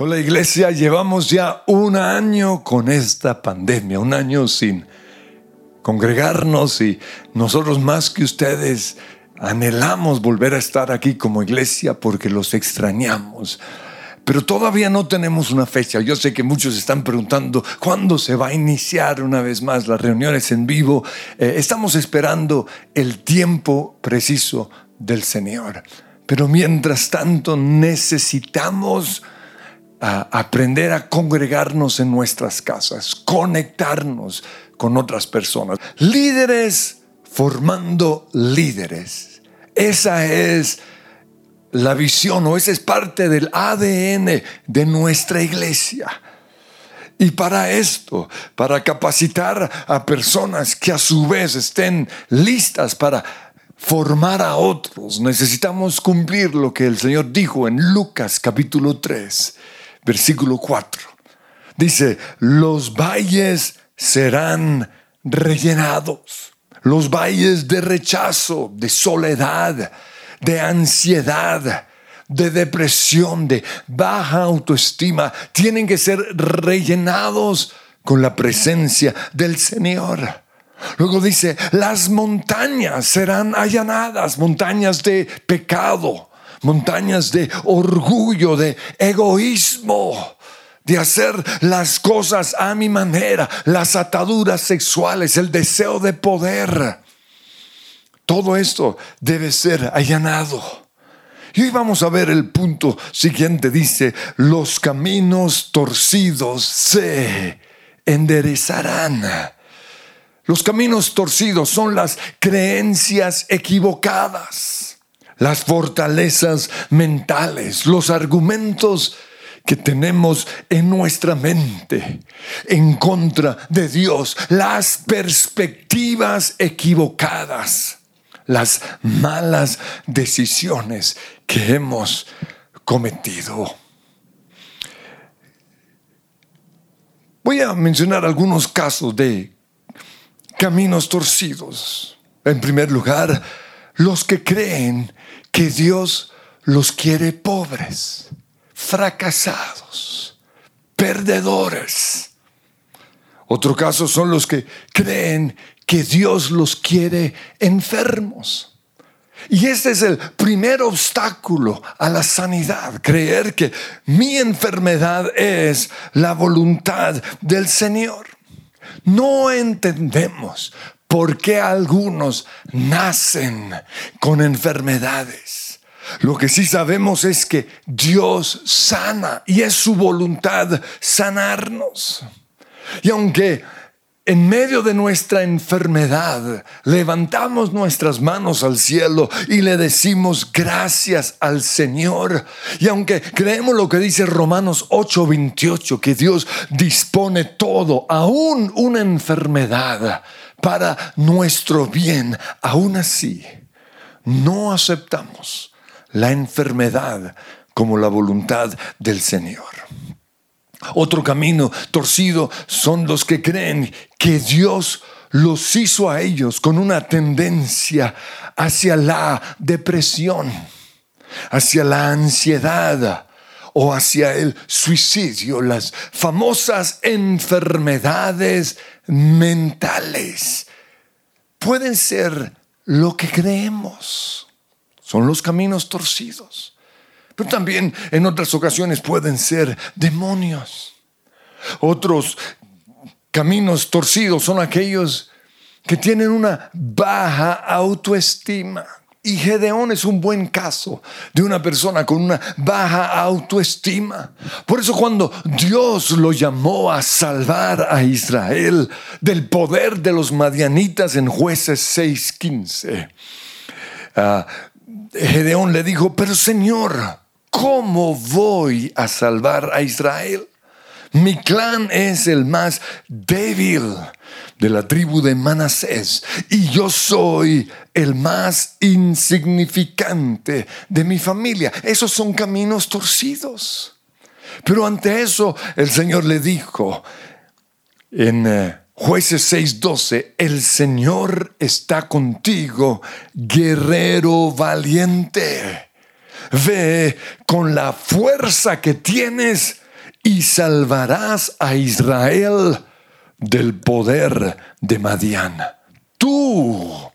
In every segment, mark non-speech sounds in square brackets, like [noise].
Hola iglesia, llevamos ya un año con esta pandemia, un año sin congregarnos y nosotros más que ustedes anhelamos volver a estar aquí como iglesia porque los extrañamos. Pero todavía no tenemos una fecha. Yo sé que muchos están preguntando cuándo se va a iniciar una vez más las reuniones en vivo. Eh, estamos esperando el tiempo preciso del Señor. Pero mientras tanto necesitamos a aprender a congregarnos en nuestras casas, conectarnos con otras personas. Líderes formando líderes. Esa es la visión o esa es parte del ADN de nuestra iglesia. Y para esto, para capacitar a personas que a su vez estén listas para formar a otros, necesitamos cumplir lo que el Señor dijo en Lucas capítulo 3 versículo 4. Dice, los valles serán rellenados. Los valles de rechazo, de soledad, de ansiedad, de depresión, de baja autoestima, tienen que ser rellenados con la presencia del Señor. Luego dice, las montañas serán allanadas, montañas de pecado, montañas de orgullo, de egoísmo, de hacer las cosas a mi manera, las ataduras sexuales, el deseo de poder. Todo esto debe ser allanado. Y hoy vamos a ver el punto siguiente. Dice, los caminos torcidos se enderezarán. Los caminos torcidos son las creencias equivocadas las fortalezas mentales, los argumentos que tenemos en nuestra mente en contra de Dios, las perspectivas equivocadas, las malas decisiones que hemos cometido. Voy a mencionar algunos casos de caminos torcidos. En primer lugar, los que creen que Dios los quiere pobres, fracasados, perdedores. Otro caso son los que creen que Dios los quiere enfermos. Y este es el primer obstáculo a la sanidad, creer que mi enfermedad es la voluntad del Señor. No entendemos ¿Por qué algunos nacen con enfermedades? Lo que sí sabemos es que Dios sana y es su voluntad sanarnos. Y aunque en medio de nuestra enfermedad levantamos nuestras manos al cielo y le decimos gracias al Señor. Y aunque creemos lo que dice Romanos 8:28, que Dios dispone todo, aún una enfermedad, para nuestro bien. Aún así, no aceptamos la enfermedad como la voluntad del Señor. Otro camino torcido son los que creen que Dios los hizo a ellos con una tendencia hacia la depresión, hacia la ansiedad, o hacia el suicidio, las famosas enfermedades mentales. Pueden ser lo que creemos. Son los caminos torcidos. Pero también en otras ocasiones pueden ser demonios. Otros caminos torcidos son aquellos que tienen una baja autoestima. Y Gedeón es un buen caso de una persona con una baja autoestima. Por eso cuando Dios lo llamó a salvar a Israel del poder de los madianitas en jueces 6:15, uh, Gedeón le dijo, pero Señor, ¿cómo voy a salvar a Israel? Mi clan es el más débil de la tribu de Manasés y yo soy el más insignificante de mi familia. Esos son caminos torcidos. Pero ante eso el Señor le dijo en eh, jueces 6:12, el Señor está contigo, guerrero valiente. Ve con la fuerza que tienes y salvarás a Israel del poder de Madián. Tú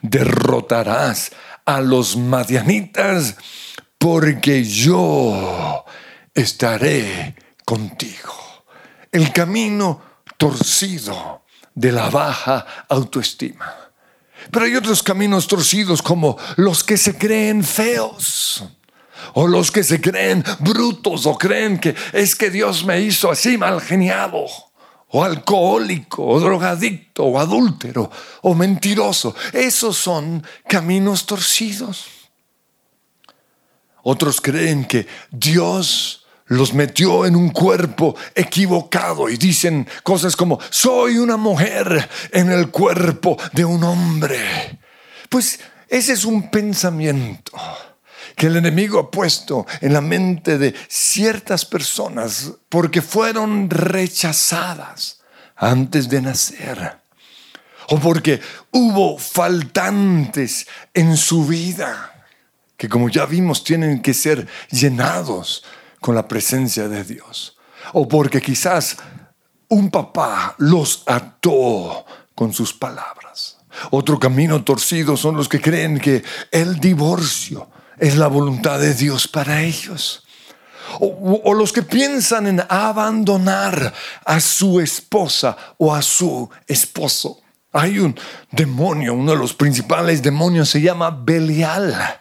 derrotarás a los madianitas porque yo estaré contigo. El camino torcido de la baja autoestima. Pero hay otros caminos torcidos como los que se creen feos. O los que se creen brutos o creen que es que Dios me hizo así mal geniado. O alcohólico, o drogadicto, o adúltero, o mentiroso. Esos son caminos torcidos. Otros creen que Dios los metió en un cuerpo equivocado y dicen cosas como, soy una mujer en el cuerpo de un hombre. Pues ese es un pensamiento que el enemigo ha puesto en la mente de ciertas personas porque fueron rechazadas antes de nacer o porque hubo faltantes en su vida que como ya vimos tienen que ser llenados con la presencia de Dios. O porque quizás un papá los ató con sus palabras. Otro camino torcido son los que creen que el divorcio es la voluntad de Dios para ellos. O, los que piensan en abandonar a su esposa o a su esposo. Hay un demonio, uno de los principales demonios se llama Belial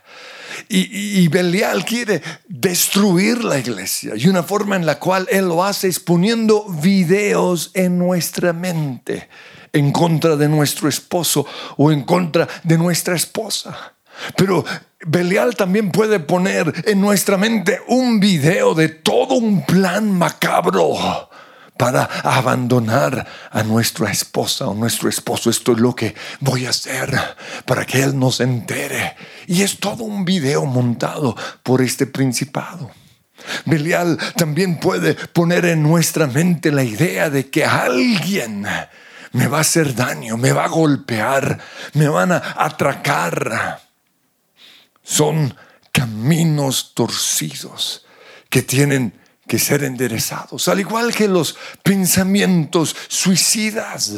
y, Belial quiere destruir la iglesia. Y una forma en la cual él lo hace es poniendo videos en nuestra mente en contra de nuestro esposo o en contra de nuestra esposa. Pero Belial también puede poner en nuestra mente un video de todo un plan macabro para abandonar a nuestra esposa o nuestro esposo. Esto es lo que voy a hacer para que él nos entere. Y es todo un video montado por este principado. Belial también puede poner en nuestra mente la idea de que alguien me va a hacer daño, me va a golpear, me van a atracar. Son caminos torcidos que tienen que ser enderezados, al igual que los pensamientos suicidas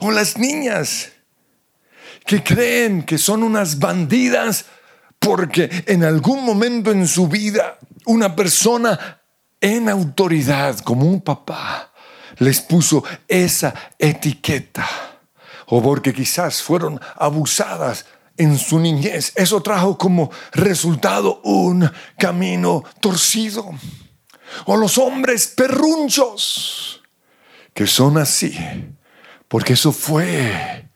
o las niñas que creen que son unas bandidas porque en algún momento en su vida una persona en autoridad como un papá les puso esa etiqueta o porque quizás fueron abusadas en su niñez. Eso trajo como resultado un camino torcido o los hombres perrunchos, que son así, porque eso fue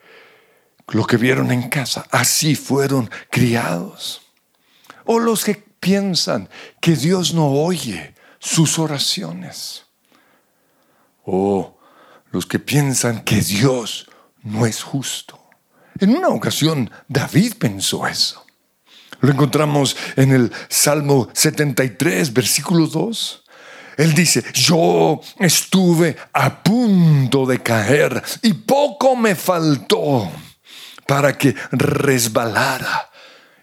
lo que vieron en casa, así fueron criados. O los que piensan que Dios no oye sus oraciones. O los que piensan que Dios no es justo. En una ocasión David pensó eso. Lo encontramos en el Salmo 73, versículo 2. Él dice, yo estuve a punto de caer y poco me faltó para que resbalara.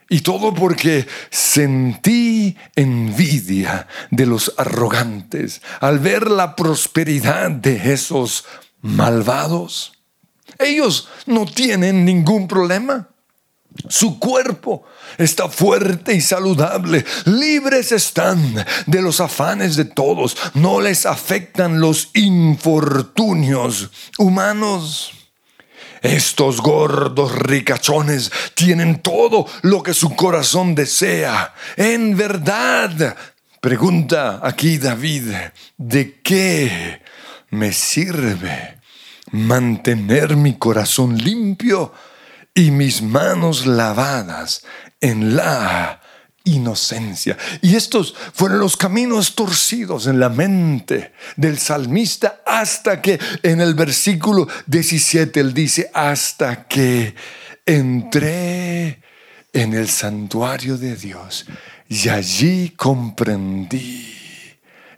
Y todo porque sentí envidia de los arrogantes al ver la prosperidad de esos malvados. Ellos no tienen ningún problema. Su cuerpo está fuerte y saludable. Libres están de los afanes de todos. No les afectan los infortunios humanos. Estos gordos ricachones tienen todo lo que su corazón desea. En verdad, pregunta aquí David, ¿de qué me sirve mantener mi corazón limpio? y mis manos lavadas en la inocencia. Y estos fueron los caminos torcidos en la mente del salmista hasta que en el versículo 17 él dice, hasta que entré en el santuario de Dios y allí comprendí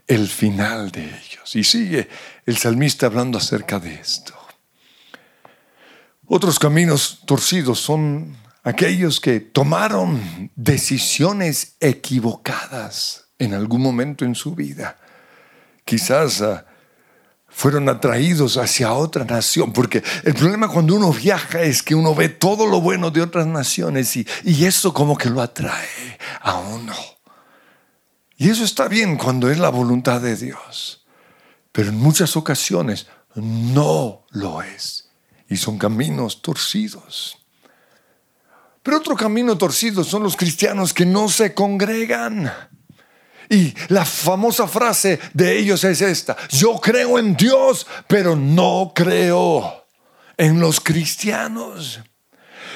el final de ellos. Y sigue el salmista hablando acerca de esto. Otros caminos torcidos son aquellos que tomaron decisiones equivocadas en algún momento en su vida quizás ah, fueron atraídos hacia otra nación, porque el problema cuando uno viaja es que uno ve todo lo bueno de otras naciones y, y eso como que lo atrae a uno. Y eso está bien cuando es la voluntad de Dios, pero en muchas ocasiones no lo es y son caminos torcidos. Pero otro camino torcido son los cristianos que no se congregan. Y la famosa frase de ellos es esta, yo creo en Dios, pero no creo en los cristianos.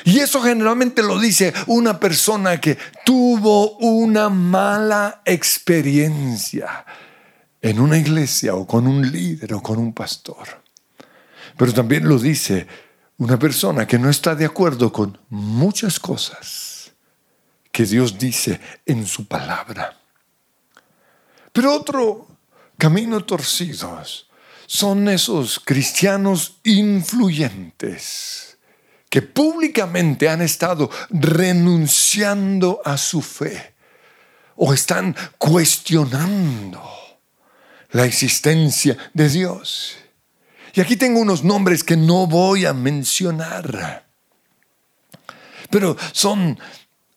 Y eso generalmente lo dice una persona que tuvo una mala experiencia en una iglesia o con un líder o con un pastor. Pero también lo dice una persona que no está de acuerdo con muchas cosas que Dios dice en su palabra. Pero otro camino torcido son esos cristianos influyentes que públicamente han estado renunciando a su fe o están cuestionando la existencia de Dios. Y aquí tengo unos nombres que no voy a mencionar, pero son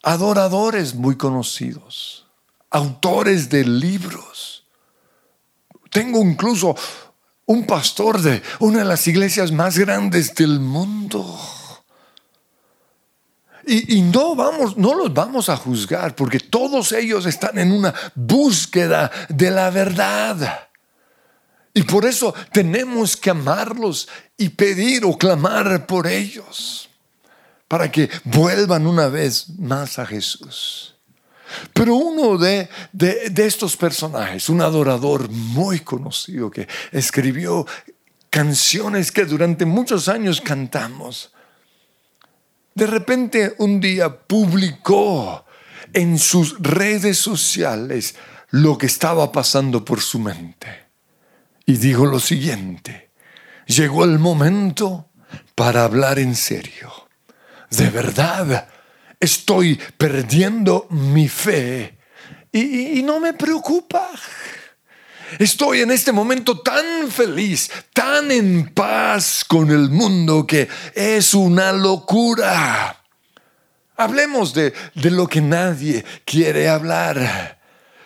adoradores muy conocidos, autores de libros. Tengo incluso un pastor de una de las iglesias más grandes del mundo. Y, no vamos, no los vamos a juzgar porque todos ellos están en una búsqueda de la verdad. Y por eso tenemos que amarlos y pedir o clamar por ellos para que vuelvan una vez más a Jesús. Pero uno de, de, estos personajes, un adorador muy conocido que escribió canciones que durante muchos años cantamos, de repente un día publicó en sus redes sociales lo que estaba pasando por su mente y dijo lo siguiente, llegó el momento para hablar en serio. De verdad, estoy perdiendo mi fe y, no me preocupa. Estoy en este momento tan feliz, tan en paz con el mundo que es una locura. Hablemos de, de lo que nadie quiere hablar.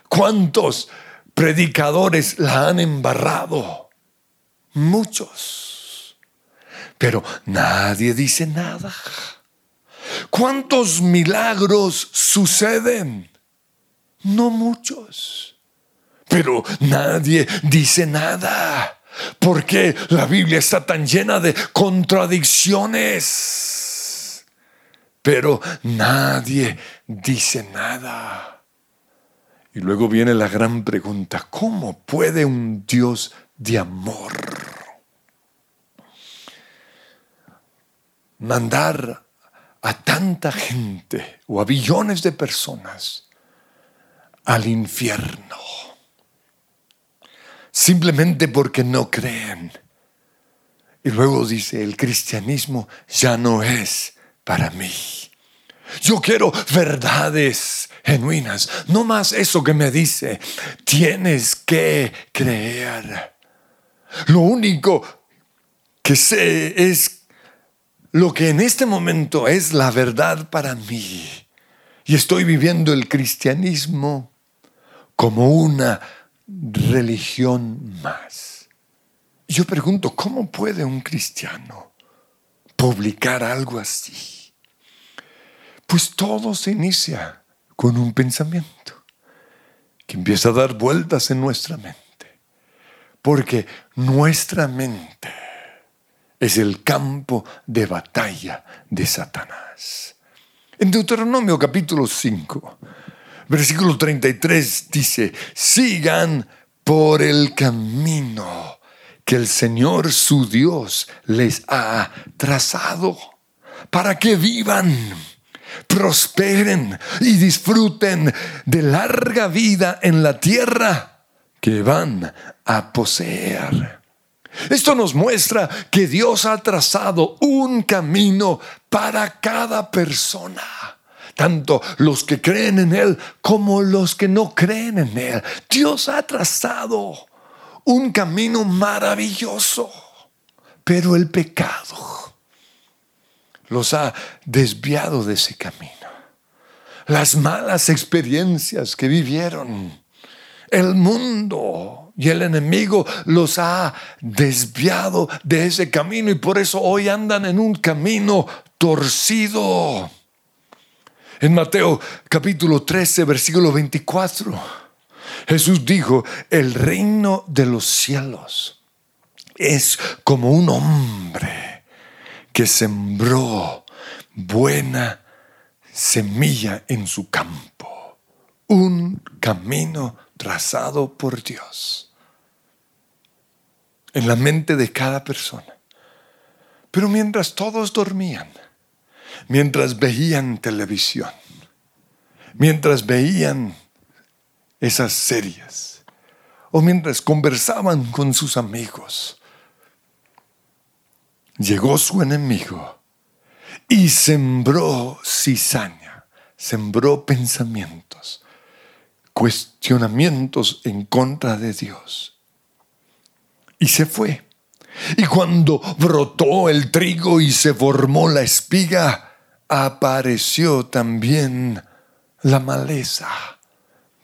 ¿Cuántos predicadores la han embarrado. Muchos. Pero nadie dice nada. ¿Cuántos milagros suceden? No muchos. Pero nadie dice nada. Porque la Biblia está tan llena de contradicciones. Pero nadie dice nada. Y luego viene la gran pregunta, ¿cómo puede un Dios de amor mandar a tanta gente o a billones de personas al infierno? Simplemente porque no creen. Y luego dice, el cristianismo ya no es para mí. Yo quiero verdades genuinas, no más eso que me dice, tienes que creer. Lo único que sé es lo que en este momento es la verdad para mí. Y estoy viviendo el cristianismo como una religión más. Yo pregunto, ¿cómo puede un cristiano publicar algo así? Pues todo se inicia con un pensamiento que empieza a dar vueltas en nuestra mente. Porque nuestra mente es el campo de batalla de Satanás. En Deuteronomio capítulo 5, versículo 33 dice, sigan por el camino que el Señor su Dios les ha trazado para que vivan prosperen y disfruten de larga vida en la tierra que van a poseer. Esto nos muestra que Dios ha trazado un camino para cada persona, tanto los que creen en Él como los que no creen en Él. Dios ha trazado un camino maravilloso, pero el pecado los ha desviado de ese camino. Las malas experiencias que vivieron, el mundo y el enemigo los ha desviado de ese camino y por eso hoy andan en un camino torcido. En Mateo capítulo 13, versículo 24. Jesús dijo, el reino de los cielos es como un hombre que sembró buena semilla en su campo, un camino trazado por Dios en la mente de cada persona. Pero mientras todos dormían, mientras veían televisión, mientras veían esas series o mientras conversaban con sus amigos. Llegó su enemigo y sembró cizaña, sembró pensamientos, cuestionamientos en contra de Dios. Y se fue. Y cuando brotó el trigo y se formó la espiga, apareció también la maleza.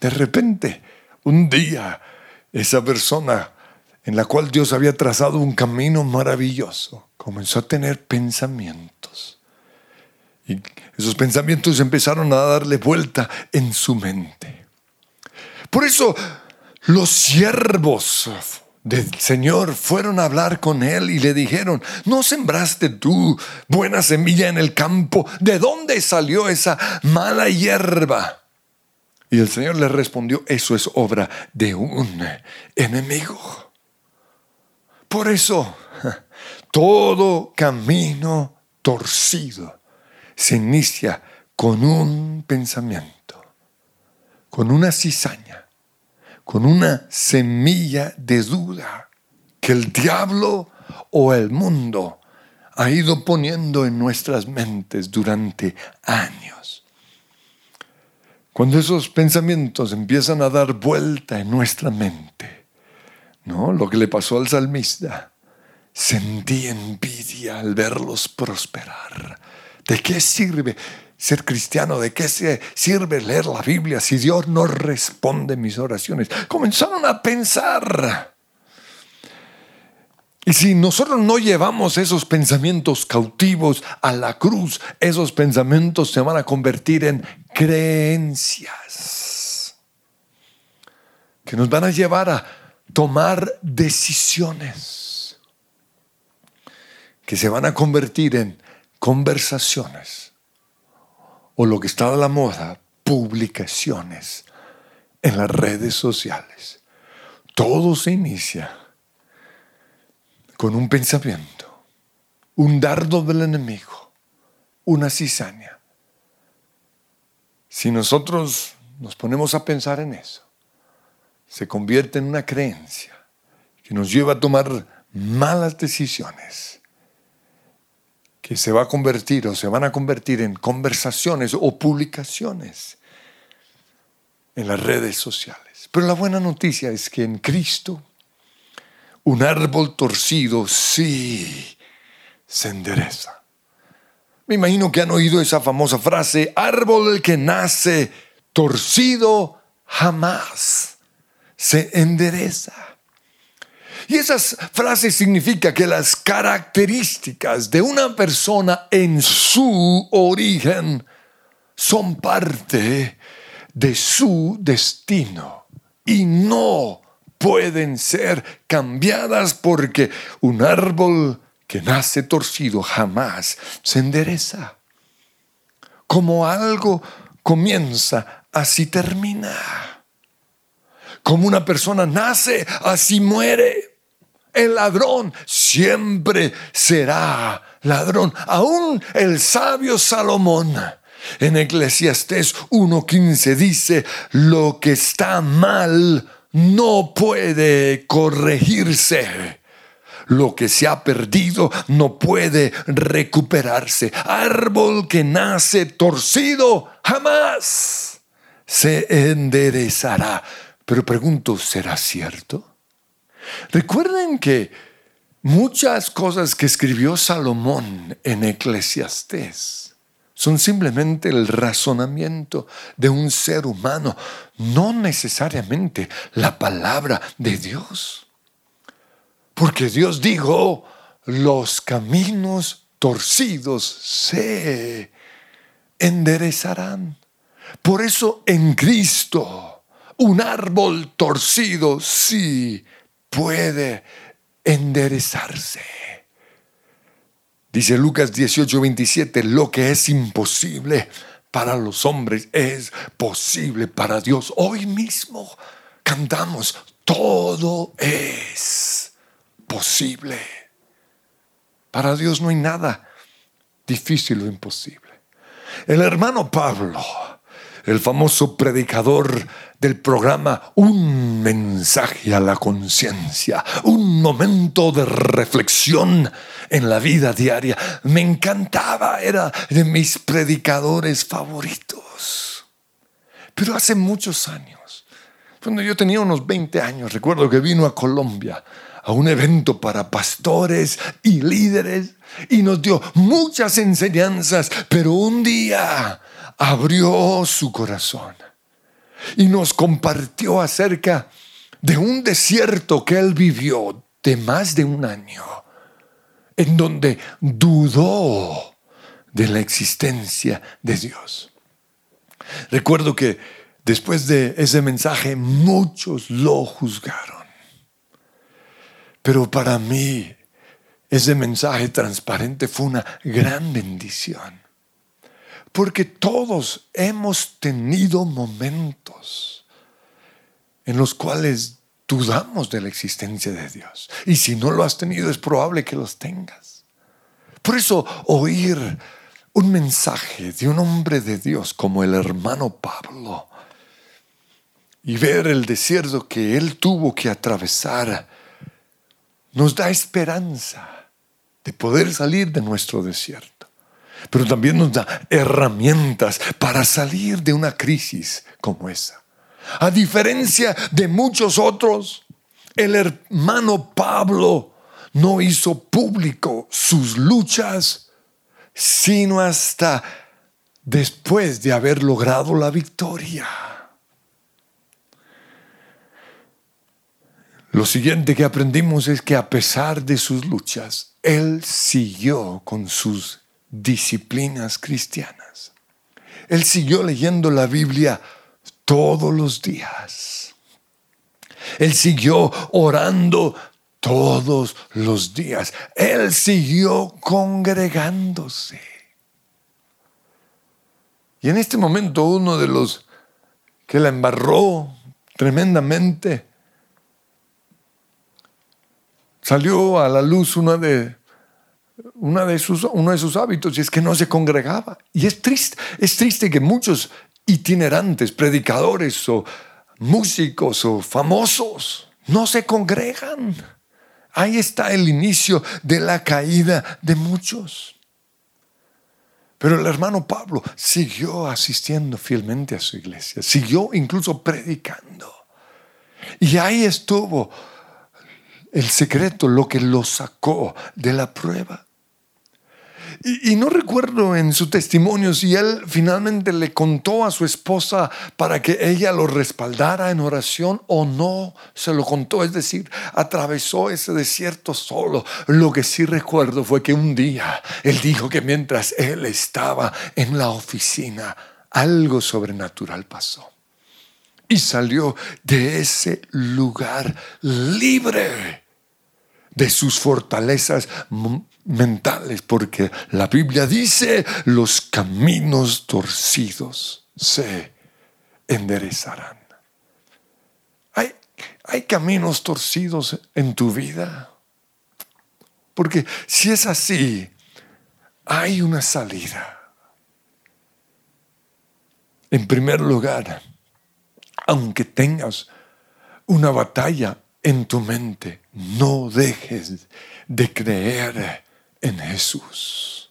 De repente, un día, esa persona en la cual Dios había trazado un camino maravilloso, comenzó a tener pensamientos. Y esos pensamientos empezaron a darle vuelta en su mente. Por eso los siervos del Señor fueron a hablar con él y le dijeron, ¿no sembraste tú buena semilla en el campo? ¿De dónde salió esa mala hierba? Y el Señor le respondió, eso es obra de un enemigo. Por eso, todo camino torcido se inicia con un pensamiento, con una cizaña, con una semilla de duda que el diablo o el mundo ha ido poniendo en nuestras mentes durante años. Cuando esos pensamientos empiezan a dar vuelta en nuestra mente, ¿no? Lo que le pasó al salmista, sentí envidia al verlos prosperar. ¿De qué sirve ser cristiano? ¿De qué sirve leer la Biblia si Dios no responde mis oraciones? Comenzaron a pensar. Y si nosotros no llevamos esos pensamientos cautivos a la cruz, esos pensamientos se van a convertir en creencias que nos van a llevar a tomar decisiones que se van a convertir en conversaciones o lo que está a la moda, publicaciones en las redes sociales. Todo se inicia con un pensamiento, un dardo del enemigo, una cizaña. Si nosotros nos ponemos a pensar en eso, se convierte en una creencia que nos lleva a tomar malas decisiones, que se va a convertir o se van a convertir en conversaciones o publicaciones en las redes sociales. Pero la buena noticia es que en Cristo un árbol torcido sí se endereza. Me imagino que han oído esa famosa frase, árbol que nace torcido jamás se endereza. Y esas frases significan que las características de una persona en su origen son parte de su destino y no pueden ser cambiadas porque un árbol que nace torcido jamás se endereza. Como algo comienza, así termina. Como una persona nace, así muere. El ladrón siempre será ladrón. Aún el sabio Salomón en Eclesiastés 1.15 dice, lo que está mal no puede corregirse. Lo que se ha perdido no puede recuperarse. Árbol que nace torcido jamás se enderezará. Pero pregunto, ¿será cierto? Recuerden que muchas cosas que escribió Salomón en Eclesiastés son simplemente el razonamiento de un ser humano, no necesariamente la palabra de Dios. Porque Dios dijo, los caminos torcidos se enderezarán. Por eso en Cristo un árbol torcido sí puede enderezarse. Dice Lucas 18, 27, lo que es imposible para los hombres es posible para Dios. Hoy mismo cantamos, todo es posible. Para Dios no hay nada difícil o imposible. El hermano Pablo, el famoso predicador del programa Un mensaje a la conciencia, un momento de reflexión en la vida diaria, me encantaba, era de mis predicadores favoritos. Pero hace muchos años, cuando yo tenía unos 20 años, recuerdo que vino a Colombia a un evento para pastores y líderes y nos dio muchas enseñanzas, pero un día abrió su corazón y nos compartió acerca de un desierto que él vivió de más de un año, en donde dudó de la existencia de Dios. Recuerdo que después de ese mensaje muchos lo juzgaron. Pero para mí ese mensaje transparente fue una gran bendición. Porque todos hemos tenido momentos en los cuales dudamos de la existencia de Dios. Y si no lo has tenido, es probable que los tengas. Por eso oír un mensaje de un hombre de Dios como el hermano Pablo y ver el desierto que él tuvo que atravesar nos da esperanza de poder salir de nuestro desierto. Pero también nos da herramientas para salir de una crisis como esa. A diferencia de muchos otros, el hermano Pablo no hizo público sus luchas, sino hasta después de haber logrado la victoria. Lo siguiente que aprendimos es que a pesar de sus luchas, él siguió con sus disciplinas cristianas. Él siguió leyendo la Biblia todos los días. Él siguió orando todos los días. Él siguió congregándose. Y en este momento uno de los que la embarró tremendamente salió a la luz una de, una de sus, uno de sus hábitos y es que no se congregaba. Y es triste, es triste que muchos itinerantes, predicadores o músicos o famosos no se congregan. Ahí está el inicio de la caída de muchos. Pero el hermano Pablo siguió asistiendo fielmente a su iglesia, siguió incluso predicando. Y ahí estuvo el secreto, lo que lo sacó de la prueba. Y, no recuerdo en su testimonio si él finalmente le contó a su esposa para que ella lo respaldara en oración o no se lo contó. Es decir, atravesó ese desierto solo. Lo que sí recuerdo fue que un día él dijo que mientras él estaba en la oficina, algo sobrenatural pasó y salió de ese lugar libre de sus fortalezas mentales, porque la Biblia dice, los caminos torcidos se enderezarán. ¿Hay, hay caminos torcidos en tu vida? Porque si es así, hay una salida. En primer lugar, aunque tengas una batalla en tu mente, no dejes de creer en Jesús.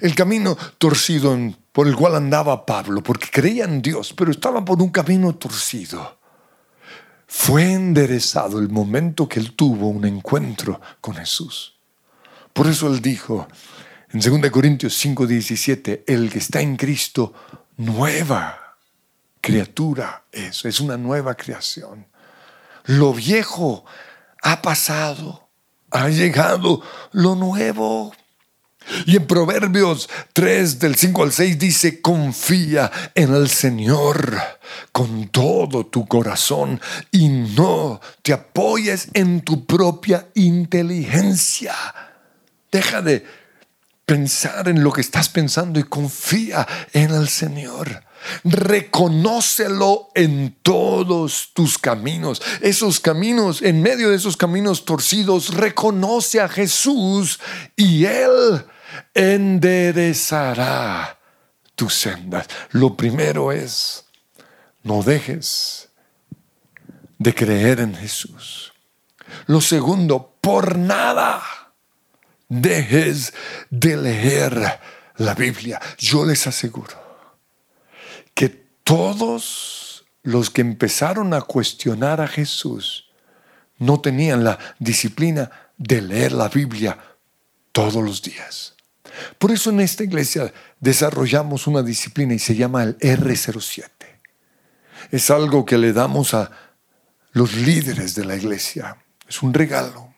El camino torcido por el cual andaba Pablo, porque creía en Dios, pero estaba por un camino torcido. fue enderezado el momento que él tuvo un encuentro con Jesús. Por eso él dijo en 2 Corintios 5:17, el que está en Cristo, nueva criatura es, es una nueva creación. Lo viejo ha pasado, ha llegado lo nuevo. Y en Proverbios 3 del 5 al 6 dice, confía en el Señor con todo tu corazón y no te apoyes en tu propia inteligencia. Deja de pensar en lo que estás pensando y confía en el Señor. Reconócelo en todos tus caminos. Esos caminos, en medio de esos caminos torcidos, reconoce a Jesús y Él enderezará tus sendas. Lo primero es, no dejes de creer en Jesús. Lo segundo, por nada dejes de leer la Biblia. Yo les aseguro todos los que empezaron a cuestionar a Jesús no tenían la disciplina de leer la Biblia todos los días. Por eso en esta iglesia desarrollamos una disciplina y se llama el R07. Es algo que le damos a los líderes de la iglesia. Es un regalo.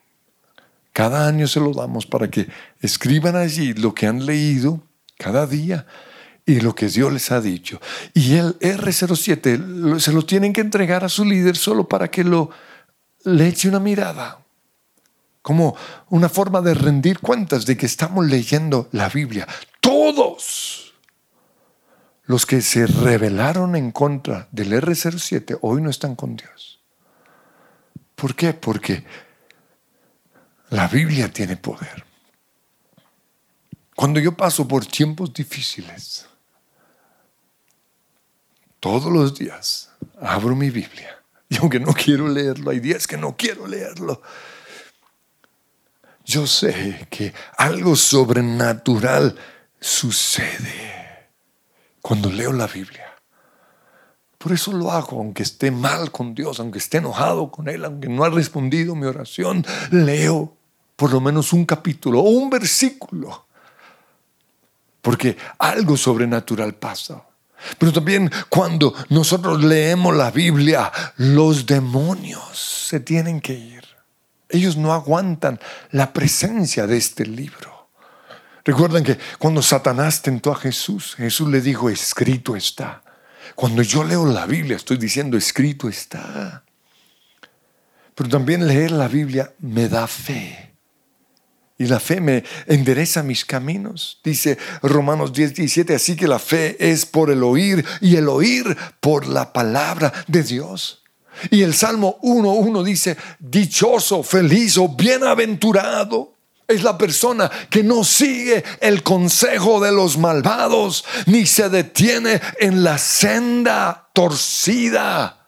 Cada año se lo damos para que escriban allí lo que han leído cada día y lo que Dios les ha dicho. Y el R07 se lo tienen que entregar a su líder solo para que lo le eche una mirada como una forma de rendir cuentas de que estamos leyendo la Biblia. Todos los que se rebelaron en contra del R07 hoy no están con Dios. ¿Por qué? Porque la Biblia tiene poder. Cuando yo paso por tiempos difíciles, todos los días abro mi Biblia. [laughs] Y aunque no quiero leerlo, hay días que no quiero leerlo yo sé que algo sobrenatural sucede cuando leo la Biblia. Por eso lo hago, aunque esté mal con Dios, aunque esté enojado con Él, aunque no ha respondido mi oración, leo por lo menos un capítulo o un versículo. Porque algo sobrenatural pasa. Pero también cuando nosotros leemos la Biblia, los demonios se tienen que ir. Ellos no aguantan la presencia de este libro. Recuerdan que cuando Satanás tentó a Jesús, Jesús le dijo, escrito está. Cuando yo leo la Biblia, estoy diciendo, escrito está. Pero también leer la Biblia me da fe. Y la fe me endereza mis caminos. Dice Romanos 10, 17, así que la fe es por el oír y el oír por la palabra de Dios. Y el Salmo 1.1 dice, dichoso, feliz o bienaventurado es la persona que no sigue el consejo de los malvados, ni se detiene en la senda torcida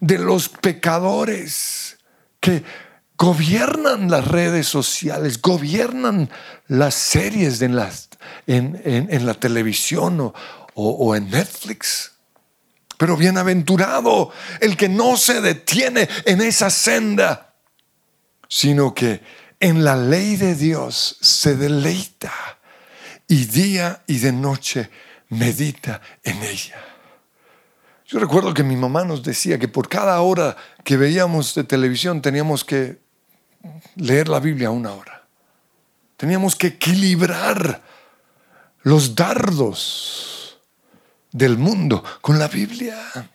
de los pecadores que gobiernan las redes sociales, gobiernan las series en, la televisión o en Netflix. Pero bienaventurado el que no se detiene en esa senda, sino que en la ley de Dios se deleita y día y de noche medita en ella. Yo recuerdo que mi mamá nos decía que por cada hora que veíamos de televisión teníamos que leer la Biblia una hora. Teníamos que equilibrar los dardos del mundo con la Biblia.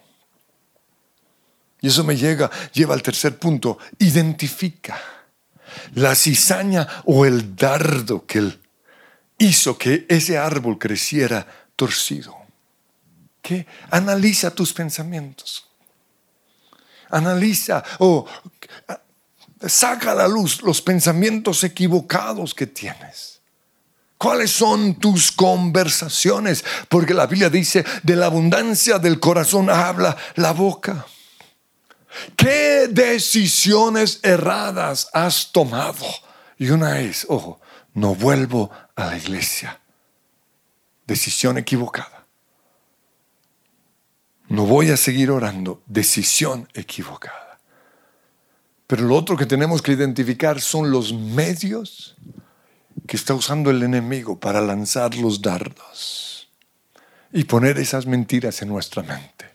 Y eso me llega, lleva al tercer punto, identifica la cizaña o el dardo que él hizo que ese árbol creciera torcido. Que analiza tus pensamientos. Analiza o saca a la luz los pensamientos equivocados que tienes. ¿Cuáles son tus conversaciones? Porque la Biblia dice, de la abundancia del corazón habla la boca. ¿Qué decisiones erradas has tomado? Y una es, ojo, no vuelvo a la iglesia. Decisión equivocada. No voy a seguir orando. Decisión equivocada. Pero lo otro que tenemos que identificar son los medios que está usando el enemigo para lanzar los dardos y poner esas mentiras en nuestra mente.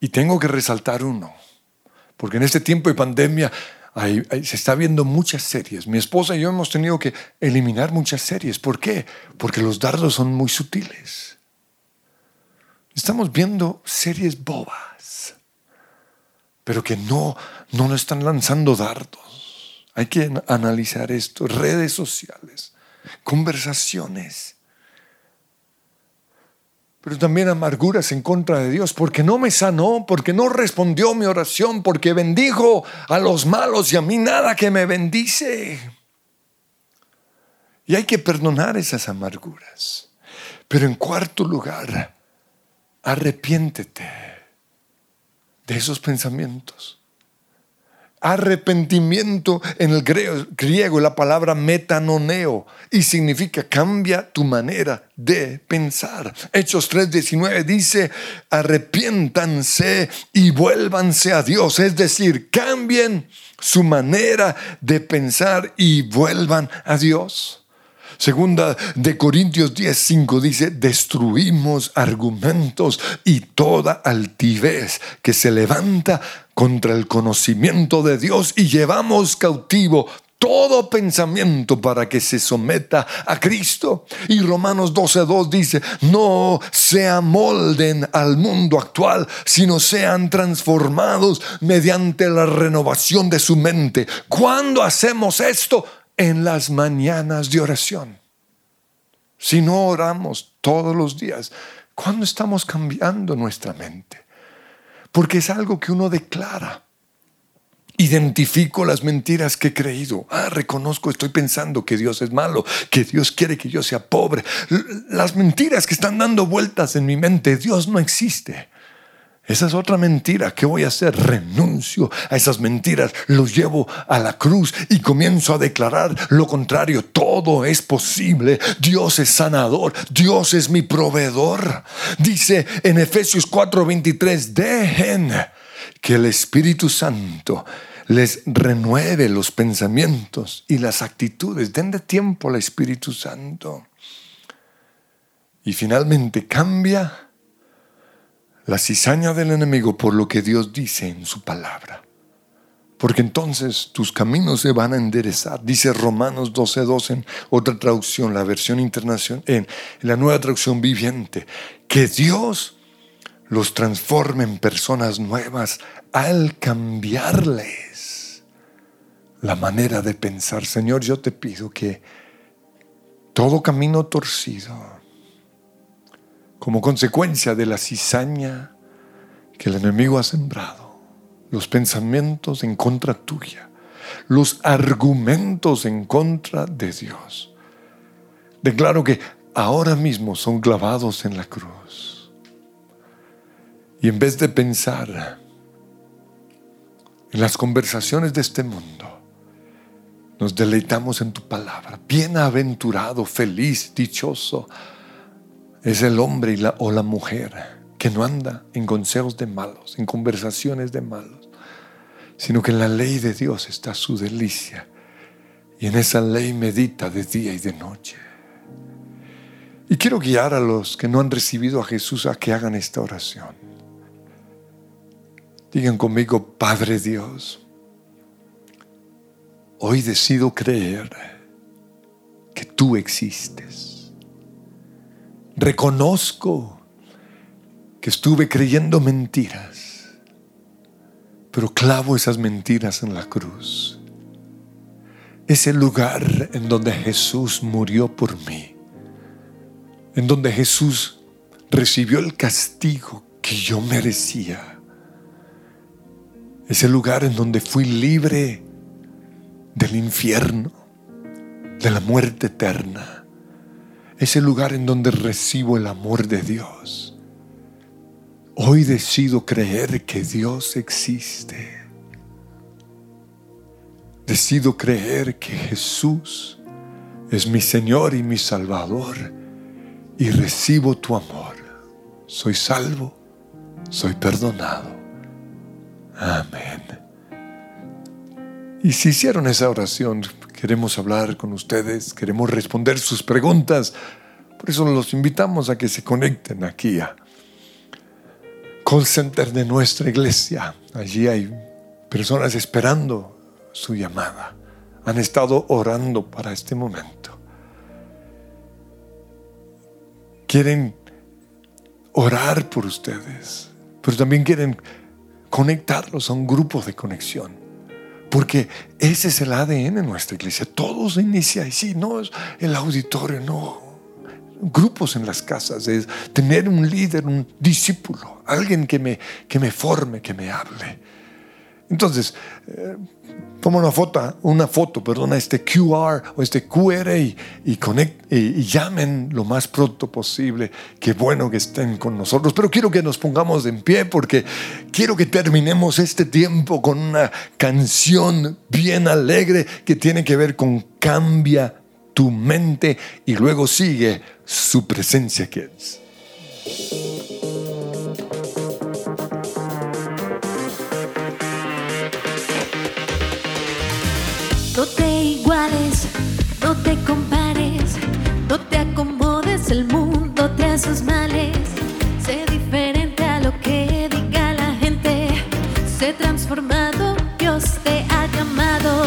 Y tengo que resaltar uno, porque en este tiempo de pandemia se está viendo muchas series. Mi esposa y yo hemos tenido que eliminar muchas series. ¿Por qué? Porque los dardos son muy sutiles. Estamos viendo series bobas, pero que no, no nos están lanzando dardos. Hay que analizar esto. Redes sociales, conversaciones, pero también amarguras en contra de Dios, porque no me sanó, porque no respondió mi oración, porque bendijo a los malos y a mí nada que me bendice. Y hay que perdonar esas amarguras. Pero en cuarto lugar, arrepiéntete de esos pensamientos. Arrepentimiento en el griego, la palabra metanoneo, y significa cambia tu manera de pensar. Hechos 3:19 dice, arrepiéntanse y vuélvanse a Dios, es decir, cambien su manera de pensar y vuelvan a Dios. Segunda de Corintios 10:5 dice, destruimos argumentos y toda altivez que se levanta contra el conocimiento de Dios y llevamos cautivo todo pensamiento para que se someta a Cristo. Y Romanos 12.2 dice, no se amolden al mundo actual, sino sean transformados mediante la renovación de su mente. ¿Cuándo hacemos esto? En las mañanas de oración. Si no oramos todos los días, ¿cuándo estamos cambiando nuestra mente? Porque es algo que uno declara. Identifico las mentiras que he creído. Ah, reconozco, estoy pensando que Dios es malo, que Dios quiere que yo sea pobre. Las mentiras que están dando vueltas en mi mente, Dios no existe. Esa es otra mentira. ¿Qué voy a hacer? Renuncio a esas mentiras, los llevo a la cruz y comienzo a declarar lo contrario. Todo es posible. Dios es sanador. Dios es mi proveedor. Dice en Efesios 4:23, dejen que el Espíritu Santo les renueve los pensamientos y las actitudes. Den de tiempo al Espíritu Santo. Y finalmente cambia la cizaña del enemigo por lo que Dios dice en su palabra. Porque entonces tus caminos se van a enderezar. Dice Romanos 12:2 en otra traducción, la versión internacional, en la nueva traducción viviente, que Dios los transforme en personas nuevas al cambiarles la manera de pensar. Señor, yo te pido que todo camino torcido, como consecuencia de la cizaña que el enemigo ha sembrado, los pensamientos en contra tuya, los argumentos en contra de Dios. Declaro que ahora mismo son clavados en la cruz. Y en vez de pensar en las conversaciones de este mundo, nos deleitamos en tu palabra. Bienaventurado, feliz, dichoso es el hombre o la mujer que no anda en consejos de malos, en conversaciones de malos, sino que en la ley de Dios está su delicia y en esa ley medita de día y de noche. Y quiero guiar a los que no han recibido a Jesús a que hagan esta oración. Digan conmigo, Padre Dios, hoy decido creer que tú existes Reconozco que estuve creyendo mentiras, pero clavo esas mentiras en la cruz. Ese lugar en donde Jesús murió por mí, en donde Jesús recibió el castigo que yo merecía. Ese lugar en donde fui libre del infierno, de la muerte eterna es el lugar en donde recibo el amor de Dios. Hoy decido creer que Dios existe. Decido creer que Jesús es mi Señor y mi Salvador y recibo tu amor. Soy salvo, soy perdonado. Amén. Y si hicieron esa oración, queremos hablar con ustedes, queremos responder sus preguntas. Por eso los invitamos a que se conecten aquí a call center de nuestra iglesia. Allí hay personas esperando su llamada. Han estado orando para este momento. Quieren orar por ustedes, pero también quieren conectarlos a un grupo de conexión. Porque ese es el ADN de nuestra iglesia. Todo se inicia así, no es el auditorio, no. Grupos en las casas, es tener un líder, un discípulo, alguien que me, que me forme, que me hable. Entonces, eh, toma una foto, una foto, perdona, este QR o este QR y, y, llamen lo más pronto posible. Qué bueno que estén con nosotros. Pero quiero que nos pongamos en pie porque quiero que terminemos este tiempo con una canción bien alegre que tiene que ver con cambia tu mente y luego sigue su presencia que No te iguales, no te compares, no te acomodes, el mundo te hace sus males. Sé diferente a lo que diga la gente, sé transformado, Dios te ha llamado.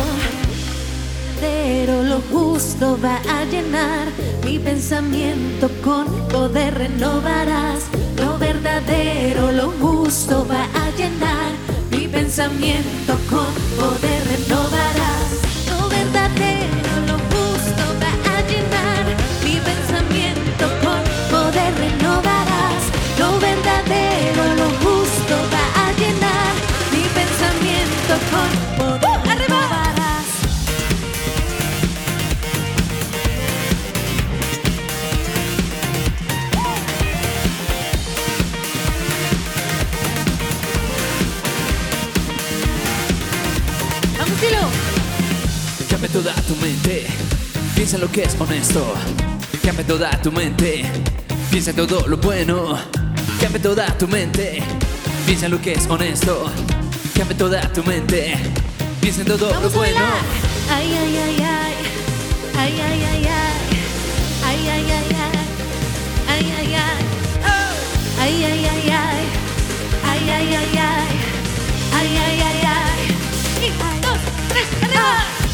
Pero lo justo va a llenar mi pensamiento con poder renovarás. Lo verdadero, lo justo va a llenar mi pensamiento con poder renovarás. Quítate piensa en lo que es honesto. Cambia toda tu mente. Piensa todo lo bueno. Cambia toda tu mente. Piensa en lo que es honesto. Cambia toda tu mente. Piensa todo lo bueno. A ay, ay, ay, ay. Ay, ay, ay, ay. Ay, ay, ay, ay. Ay, ay, ay. Ay, ay, ay, ay. Ay, ay, ay, ay. Ay, ay, ay, ay. Y, dos, tres, arriba.